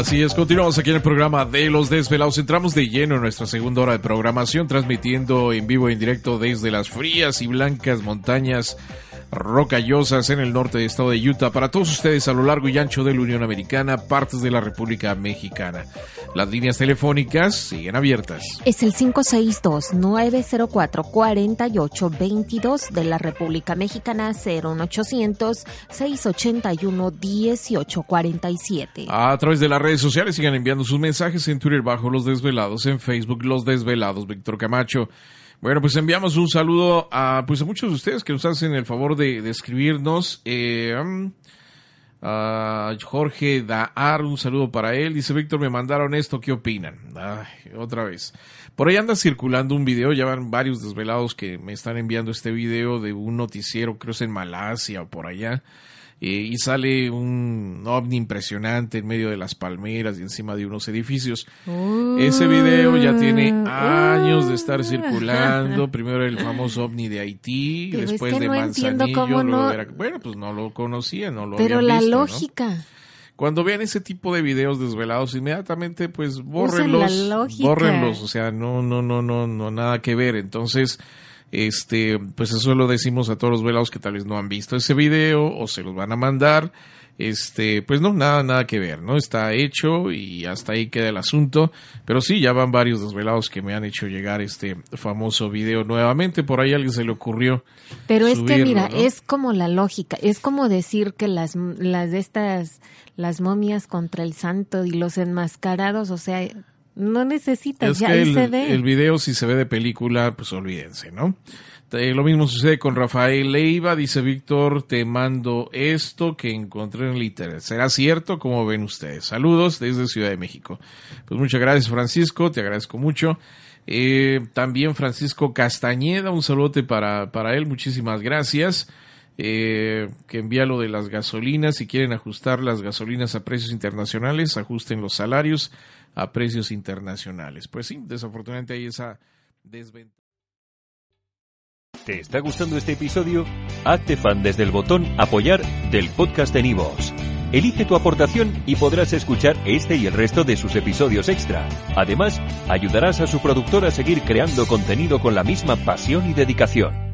Así es, continuamos aquí en el programa de Los Desvelados. Entramos de lleno en nuestra segunda hora de programación, transmitiendo en vivo e en directo desde las frías y blancas montañas rocallosas en el norte del estado de Utah para todos ustedes a lo largo y ancho de la Unión Americana, partes de la República Mexicana. Las líneas telefónicas siguen abiertas. Es el 562-904-4822 de la República Mexicana 01800-681-1847. A través de las redes sociales sigan enviando sus mensajes en Twitter bajo Los Desvelados, en Facebook Los Desvelados, Víctor Camacho. Bueno, pues enviamos un saludo a, pues a muchos de ustedes que nos hacen el favor de, escribirnos. Eh, a Jorge Daar, un saludo para él. Dice Víctor, me mandaron esto, ¿qué opinan? otra vez. Por ahí anda circulando un video, ya van varios desvelados que me están enviando este video de un noticiero, creo es en Malasia o por allá eh, y sale un ovni impresionante en medio de las palmeras y encima de unos edificios. Ese video ya tiene uh. años de estar circulando. Primero el famoso ovni de Haití, después de Manzanillo. bueno, pues no lo conocía, no lo Pero la lógica. Cuando vean ese tipo de videos desvelados, inmediatamente pues bórrenlos, bórrenlos, o sea, no, no, no, no, no, nada que ver. Entonces, este, pues eso lo decimos a todos los velados que tal vez no han visto ese video o se los van a mandar. Este, pues no, nada, nada que ver, ¿no? Está hecho y hasta ahí queda el asunto. Pero sí, ya van varios desvelados que me han hecho llegar este famoso video nuevamente. Por ahí a alguien se le ocurrió. Pero es que mira, es como la lógica, es como decir que las, las de estas, las momias contra el santo y los enmascarados, o sea, no necesitas, ya el, se ve. El video, si se ve de película, pues olvídense, ¿no? Eh, lo mismo sucede con Rafael Leiva, dice Víctor, te mando esto que encontré en el internet. ¿Será cierto? como ven ustedes? Saludos desde Ciudad de México. Pues muchas gracias Francisco, te agradezco mucho. Eh, también Francisco Castañeda, un saludote para, para él, muchísimas gracias. Eh, que envía lo de las gasolinas, si quieren ajustar las gasolinas a precios internacionales, ajusten los salarios a precios internacionales. Pues sí, desafortunadamente hay esa desventaja. ¿Te está gustando este episodio? Hazte fan desde el botón apoyar del podcast de Nivos. Elige tu aportación y podrás escuchar este y el resto de sus episodios extra. Además, ayudarás a su productor a seguir creando contenido con la misma pasión y dedicación.